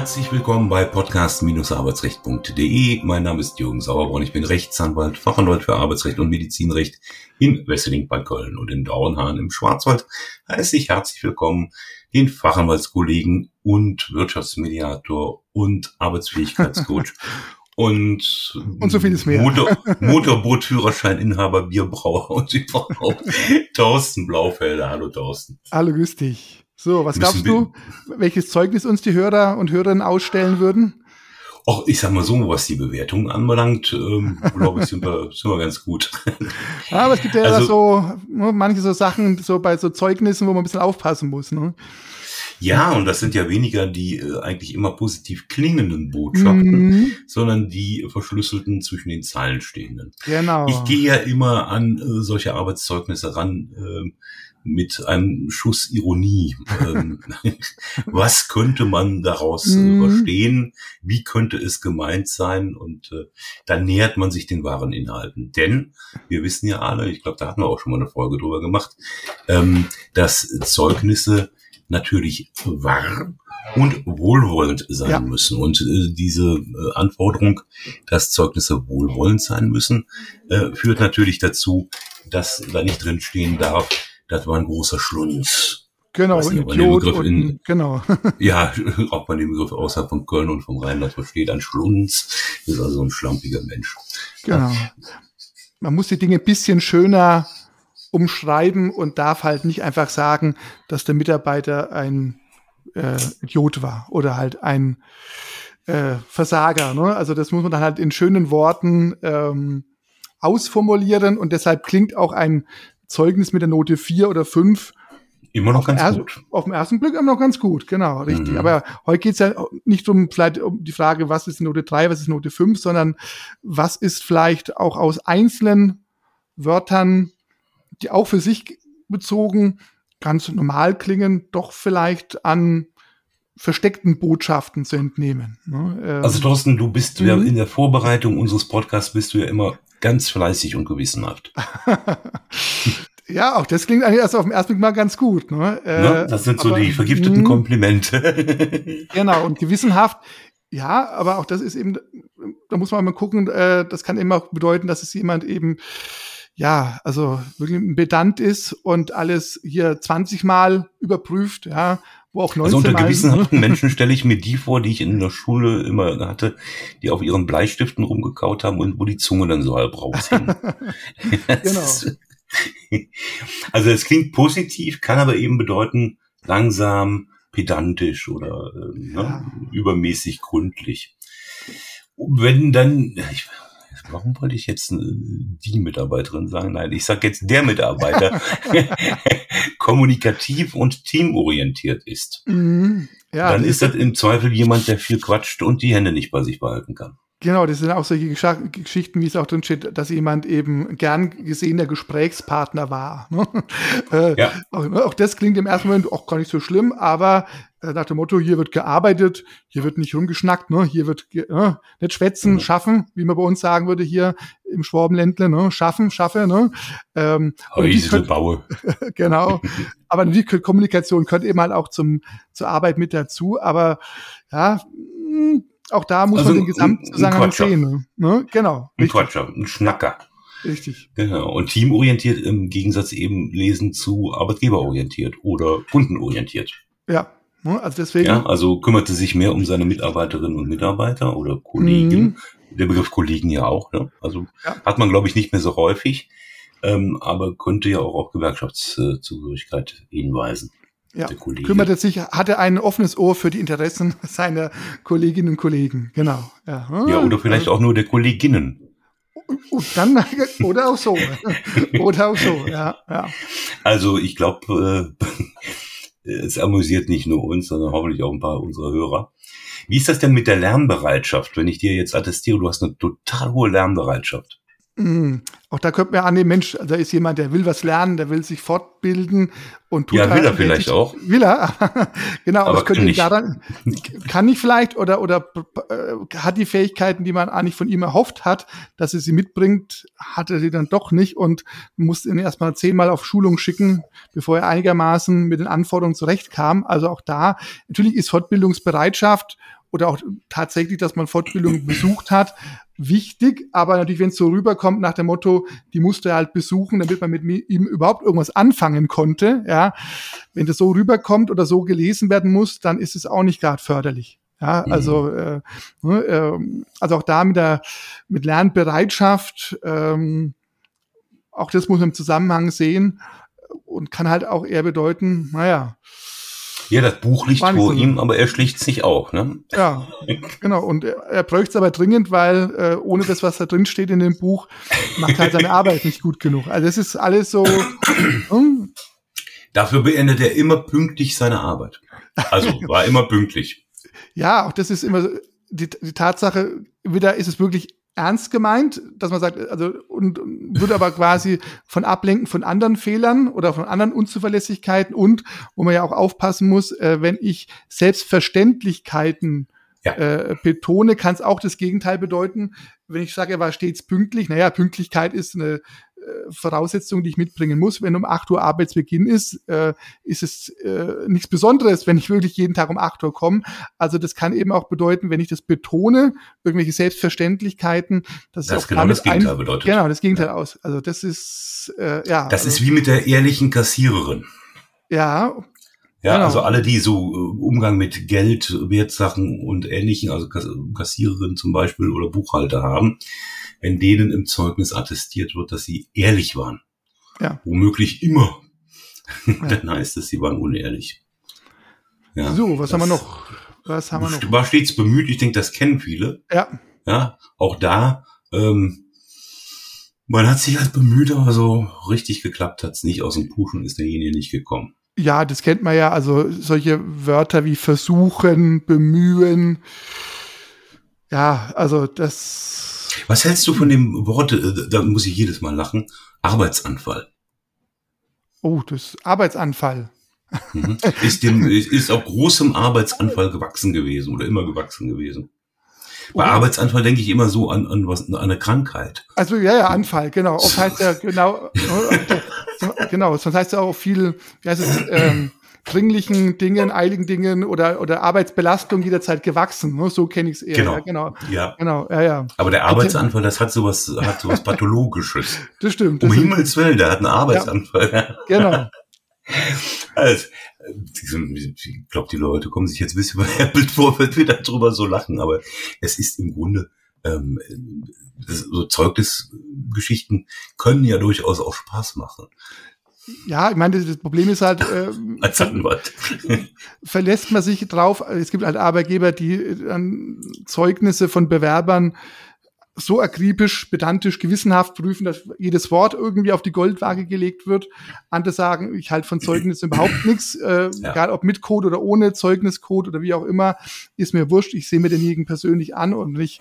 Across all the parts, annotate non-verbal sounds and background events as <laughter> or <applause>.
Herzlich willkommen bei podcast-arbeitsrecht.de. Mein Name ist Jürgen Sauerborn. Ich bin Rechtsanwalt, Fachanwalt für Arbeitsrecht und Medizinrecht in Wesseling bei Köln und in Dauernhahn im Schwarzwald. Heiße ich herzlich willkommen den Fachanwaltskollegen und Wirtschaftsmediator und Arbeitsfähigkeitscoach <laughs> und, und so vieles mehr. Motor, <laughs> Motorbootführerscheininhaber, Bierbrauer und überhaupt <laughs> Thorsten Blaufelder. Hallo Thorsten. Hallo, grüß dich. So, was glaubst du, welches Zeugnis uns die Hörer und Hörerinnen ausstellen würden? Auch ich sag mal so, was die Bewertung anbelangt, ähm, <laughs> glaube ich, sind wir, sind wir ganz gut. Ja, aber es gibt ja also, so ne, manche so Sachen, so bei so Zeugnissen, wo man ein bisschen aufpassen muss. Ne? Ja, und das sind ja weniger die äh, eigentlich immer positiv klingenden Botschaften, mhm. sondern die verschlüsselten zwischen den Zeilen stehenden. Genau. Ich gehe ja immer an äh, solche Arbeitszeugnisse ran äh, mit einem Schuss Ironie. ähm, <laughs> was könnte man daraus äh, mhm. verstehen? Wie könnte es gemeint sein? Und äh, dann nähert man sich den wahren Inhalten. Denn wir wissen ja alle, ich glaube, da hatten wir auch schon mal eine Folge drüber gemacht, ähm, dass Zeugnisse natürlich wahr und wohlwollend sein ja. müssen. Und äh, diese äh, Anforderung, dass Zeugnisse wohlwollend sein müssen, äh, führt natürlich dazu, dass da nicht drin stehen darf, das war ein großer Schlunz. Genau, nicht, Idiot und, in, genau. <laughs> ja, ob man den Begriff außerhalb von Köln und vom Rheinland versteht, ein Schlunz ist also ein schlampiger Mensch. Genau. Man muss die Dinge ein bisschen schöner umschreiben und darf halt nicht einfach sagen, dass der Mitarbeiter ein äh, Idiot war oder halt ein äh, Versager. Ne? Also das muss man dann halt in schönen Worten ähm, ausformulieren und deshalb klingt auch ein Zeugnis mit der Note 4 oder 5 Immer noch ganz gut. Auf den ersten Blick immer noch ganz gut, genau, richtig. Mhm. Aber heute geht es ja nicht um vielleicht um die Frage, was ist Note 3, was ist Note 5, sondern was ist vielleicht auch aus einzelnen Wörtern die auch für sich bezogen ganz normal klingen, doch vielleicht an versteckten Botschaften zu entnehmen. Ne? Ähm, also Thorsten, du bist ja mhm. in der Vorbereitung unseres Podcasts bist du ja immer ganz fleißig und gewissenhaft. <laughs> ja, auch das klingt eigentlich erst auf den ersten Blick mal ganz gut. Ne? Äh, ne? Das sind so aber, die <laughs> vergifteten mh, Komplimente. <laughs> genau, und gewissenhaft, ja, aber auch das ist eben, da muss man mal gucken, äh, das kann immer bedeuten, dass es jemand eben ja, also wirklich Pedant ist und alles hier 20 Mal überprüft, ja, wo auch 19 Also unter gewissenhaften <laughs> Menschen stelle ich mir die vor, die ich in der Schule immer hatte, die auf ihren Bleistiften rumgekaut haben und wo die Zunge dann so halb raushing. <laughs> genau. also es klingt positiv, kann aber eben bedeuten langsam, pedantisch oder äh, ne, ja. übermäßig gründlich. Wenn dann, ich, warum wollte ich jetzt äh, die Mitarbeiterin sagen? Nein, ich sage jetzt der Mitarbeiter <laughs> <laughs> kommunikativ und teamorientiert ist. Mhm. Ja, dann ist das im Zweifel jemand, der viel quatscht und die Hände nicht bei sich behalten kann. Genau, das sind auch solche Geschichten, wie es auch drin steht, dass jemand eben gern gesehener Gesprächspartner war. Ne? <laughs> Äh, ja. auch, auch, das klingt im ersten Moment auch gar nicht so schlimm, aber nach dem Motto, hier wird gearbeitet, hier wird nicht rumgeschnackt, ne? hier wird äh, nicht schwätzen, mhm. schaffen, wie man bei uns sagen würde hier im Schwabenländle, ne? schaffen, schaffe. Ne? Ähm, Häusle baue. <laughs> genau. aber die Kommunikation gehört eben halt auch zum, zur Arbeit mit dazu, aber ja, hm, auch da muss also man den Gesamtzusammenhang sehen. Ne? Genau. Ein Quatscher, ein Schnacker. Richtig. Genau. Und teamorientiert im Gegensatz eben lesen zu arbeitgeberorientiert oder kundenorientiert. Ja. Ne? Also deswegen. Ja, also kümmerte sich mehr um seine Mitarbeiterinnen und Mitarbeiter oder Kollegen. Mhm. Der Begriff Kollegen ja auch. Ne? Also ja. hat man, glaube ich, nicht mehr so häufig, ähm, aber könnte ja auch auf Gewerkschaftszugehörigkeit hinweisen. Ja, kümmerte sich, hatte ein offenes Ohr für die Interessen <laughs> seiner Kolleginnen und Kollegen. Genau. Ja, ja oder vielleicht auch nur der Kolleginnen. Und dann, <laughs> oder auch so. <laughs> oder auch so, ja. ja. Also ich glaube, äh, es amüsiert nicht nur uns, sondern hoffentlich auch ein paar unserer Hörer. Wie ist das denn mit der Lernbereitschaft, wenn ich dir jetzt attestiere, du hast eine total hohe Lernbereitschaft? Mm, auch da könnte man annehmen, Mensch, da ist jemand, der will was lernen, der will sich fortbilden und tut Ja, will er vielleicht sich, auch. Will er, <laughs> genau, aber, aber könnte nicht. daran, <laughs> kann nicht vielleicht oder, oder äh, hat die Fähigkeiten, die man eigentlich von ihm erhofft hat, dass er sie mitbringt, hat er sie dann doch nicht und musste ihn erstmal zehnmal auf Schulung schicken, bevor er einigermaßen mit den Anforderungen zurechtkam. Also auch da, natürlich ist Fortbildungsbereitschaft oder auch tatsächlich, dass man Fortbildungen <coughs> besucht hat, wichtig. Aber natürlich, wenn es so rüberkommt nach dem Motto, die musste er halt besuchen, damit man mit ihm überhaupt irgendwas anfangen konnte, ja, wenn das so rüberkommt oder so gelesen werden muss, dann ist es auch nicht gerade förderlich. Ja, mhm. also, äh, äh, also auch da mit der mit Lernbereitschaft, ähm, auch das muss man im Zusammenhang sehen und kann halt auch eher bedeuten, naja, ja, das Buch liegt vor ihm, aber er schlicht sich auch, ne? Ja, genau. Und er, er bräuchte es aber dringend, weil äh, ohne das, was da drin steht in dem Buch, macht halt seine Arbeit nicht gut genug. Also das ist alles so. Hm? Dafür beendet er immer pünktlich seine Arbeit. Also war immer pünktlich. Ja, auch das ist immer die, die Tatsache, wieder ist es wirklich ernst gemeint, dass man sagt, also und, und würde aber quasi von ablenken von anderen Fehlern oder von anderen Unzuverlässigkeiten und wo man ja auch aufpassen muss, äh, wenn ich Selbstverständlichkeiten ja. äh, betone, kann es auch das Gegenteil bedeuten. Wenn ich sage, er war stets pünktlich, naja, Pünktlichkeit ist eine Voraussetzung, die ich mitbringen muss. Wenn um 8 Uhr Arbeitsbeginn ist, äh, ist es äh, nichts Besonderes, wenn ich wirklich jeden Tag um 8 Uhr komme. Also das kann eben auch bedeuten, wenn ich das betone, irgendwelche Selbstverständlichkeiten, dass das genau das Gegenteil bedeutet. Genau, das Gegenteil ja. aus. Also das ist äh, ja. Das also, ist wie mit der ehrlichen Kassiererin. Ja, ja, genau. also alle, die so äh, Umgang mit Geld, Wertsachen und Ähnlichen, also Kassiererin zum Beispiel oder Buchhalter haben, wenn denen im Zeugnis attestiert wird, dass sie ehrlich waren. Ja. Womöglich immer. Ja. <laughs> Dann heißt es, sie waren unehrlich. Ja, so, was haben wir noch? Was haben wir noch? War stets bemüht, ich denke, das kennen viele. Ja. Ja, auch da, ähm, man hat sich halt bemüht, aber so richtig geklappt hat's nicht. Aus dem Puschen ist derjenige nicht gekommen. Ja, das kennt man ja. Also solche Wörter wie versuchen, bemühen. Ja, also das was hältst du von dem Wort, äh, da muss ich jedes Mal lachen, Arbeitsanfall? Oh, das Arbeitsanfall. Mhm. Ist, dem, ist auch großem Arbeitsanfall gewachsen gewesen oder immer gewachsen gewesen. Bei okay. Arbeitsanfall denke ich immer so an, an was, an eine Krankheit. Also ja, ja, Anfall, genau. Oft heißt ja genau, <laughs> genau. Sonst heißt ja auch viel, wie heißt es, ähm, dringlichen Dingen, eiligen Dingen oder, oder Arbeitsbelastung jederzeit gewachsen. Ne? So kenne ich es eher. Genau. Ja, genau. Ja. genau. Ja, ja. Aber der Arbeitsanfall, das hat sowas, hat sowas Pathologisches. <laughs> Das stimmt. Das um Himmels Willen, der hat einen Arbeitsanfall. Ja, <laughs> genau. Also, ich glaube, die Leute kommen sich jetzt ein bisschen <laughs> veräppelt vor, wenn wir darüber so lachen, aber es ist im Grunde, ähm, das, so Zeugnisgeschichten können ja durchaus auch Spaß machen ja, ich meine, das Problem ist halt, äh, <laughs> als Anwalt <laughs> verlässt man sich drauf. Es gibt halt Arbeitgeber, die dann Zeugnisse von Bewerbern so akribisch, pedantisch, gewissenhaft prüfen, dass jedes Wort irgendwie auf die Goldwaage gelegt wird. Andere sagen, ich halte von Zeugnissen überhaupt <laughs> nichts, äh, ja. egal ob mit Code oder ohne Zeugniscode oder wie auch immer, ist mir wurscht. Ich sehe mir denjenigen persönlich an und ich,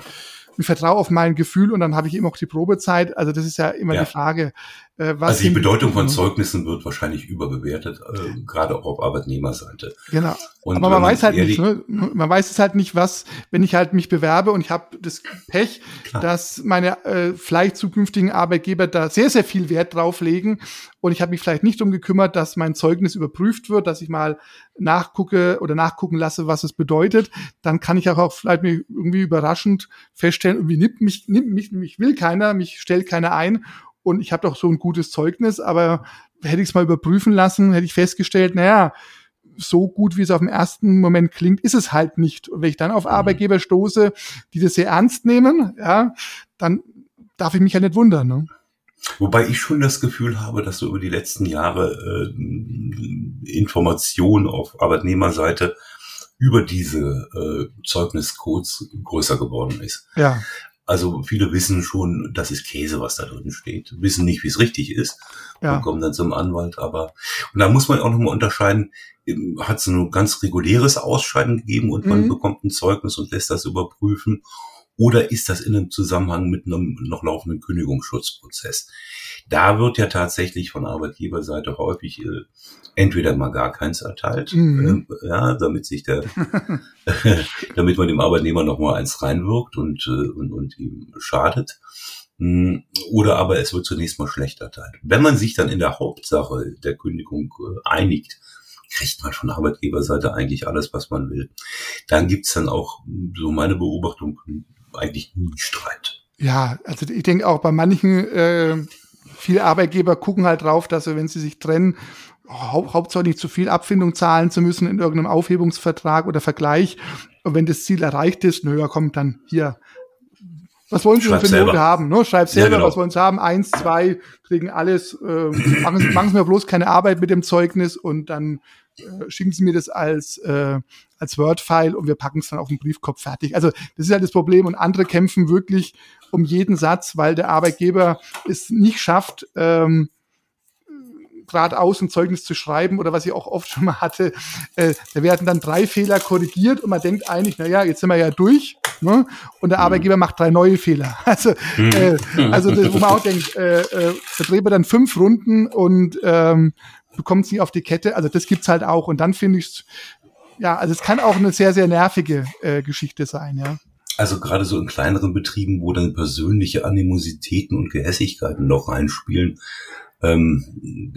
ich vertraue auf mein Gefühl und dann habe ich eben auch die Probezeit. Also das ist ja immer ja. die Frage, äh, also die Bedeutung von Zeugnissen wird wahrscheinlich überbewertet, äh, gerade auch auf Arbeitnehmerseite. Genau. Und Aber man weiß halt nicht, ne? man weiß es halt nicht, was, wenn ich halt mich bewerbe und ich habe das Pech, Klar. dass meine äh, vielleicht zukünftigen Arbeitgeber da sehr, sehr viel Wert drauf legen und ich habe mich vielleicht nicht um gekümmert, dass mein Zeugnis überprüft wird, dass ich mal nachgucke oder nachgucken lasse, was es bedeutet, dann kann ich auch, auch vielleicht irgendwie überraschend feststellen, irgendwie nimmt mich, nimmt mich, mich will keiner, mich stellt keiner ein und ich habe doch so ein gutes Zeugnis, aber hätte ich es mal überprüfen lassen, hätte ich festgestellt, naja, so gut, wie es auf den ersten Moment klingt, ist es halt nicht. Und wenn ich dann auf mhm. Arbeitgeber stoße, die das sehr ernst nehmen, ja, dann darf ich mich ja nicht wundern. Ne? Wobei ich schon das Gefühl habe, dass so über die letzten Jahre äh, Information auf Arbeitnehmerseite über diese äh, Zeugniscodes größer geworden ist. Ja. Also viele wissen schon, das ist Käse, was da drin steht, wissen nicht, wie es richtig ist ja. und kommen dann zum Anwalt. Aber und da muss man auch nochmal unterscheiden, hat es ein ganz reguläres Ausscheiden gegeben und man mhm. bekommt ein Zeugnis und lässt das überprüfen oder ist das in einem Zusammenhang mit einem noch laufenden Kündigungsschutzprozess? Da wird ja tatsächlich von Arbeitgeberseite häufig äh, entweder mal gar keins erteilt, mhm. äh, ja, damit sich der, <laughs> <laughs> damit man dem Arbeitnehmer noch mal eins reinwirkt und, äh, und, und ihm schadet. Hm, oder aber es wird zunächst mal schlecht erteilt. Wenn man sich dann in der Hauptsache der Kündigung äh, einigt kriegt man von Arbeitgeberseite eigentlich alles, was man will. Dann gibt's dann auch, so meine Beobachtung, eigentlich nie Streit. Ja, also ich denke auch bei manchen, äh, viele Arbeitgeber gucken halt drauf, dass sie, wenn sie sich trennen, hau hauptsächlich zu viel Abfindung zahlen zu müssen in irgendeinem Aufhebungsvertrag oder Vergleich. Und wenn das Ziel erreicht ist, naja, kommt dann hier. Was wollen Sie denn für. Note haben? Ne? Schreib selber, ja, genau. was wollen Sie haben? Eins, zwei, kriegen alles. Äh, machen, machen Sie mir bloß keine Arbeit mit dem Zeugnis und dann äh, schicken Sie mir das als, äh, als Word-File und wir packen es dann auf den Briefkopf fertig. Also das ist halt das Problem und andere kämpfen wirklich um jeden Satz, weil der Arbeitgeber es nicht schafft, ähm, geradeaus ein Zeugnis zu schreiben oder was ich auch oft schon mal hatte, äh, da werden dann drei Fehler korrigiert und man denkt eigentlich, na ja, jetzt sind wir ja durch ne? und der mhm. Arbeitgeber macht drei neue Fehler. <laughs> Also, mhm. äh, also das, wo man auch denkt, äh, äh, da dreht man dann fünf Runden und ähm, bekommt sie auf die Kette. Also das gibt's halt auch. Und dann finde ich ja, also es kann auch eine sehr, sehr nervige äh, Geschichte sein, ja. Also gerade so in kleineren Betrieben, wo dann persönliche Animositäten und Gehässigkeiten noch reinspielen, ähm,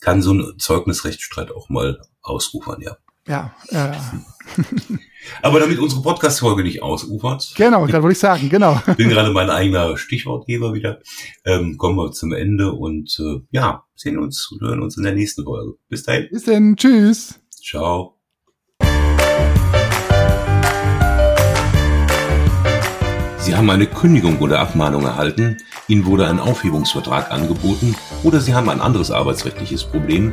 kann so ein Zeugnisrechtsstreit auch mal ausufern, ja. Ja. Äh. <laughs> Aber damit unsere Podcast-Folge nicht ausufert. Genau, da wollte ich sagen, genau. bin gerade mein eigener Stichwortgeber wieder. Ähm, kommen wir zum Ende und äh, ja, sehen uns und hören uns in der nächsten Folge. Bis dahin. Bis dann. Tschüss. Ciao. Sie haben eine Kündigung oder Abmahnung erhalten, Ihnen wurde ein Aufhebungsvertrag angeboten oder Sie haben ein anderes arbeitsrechtliches Problem,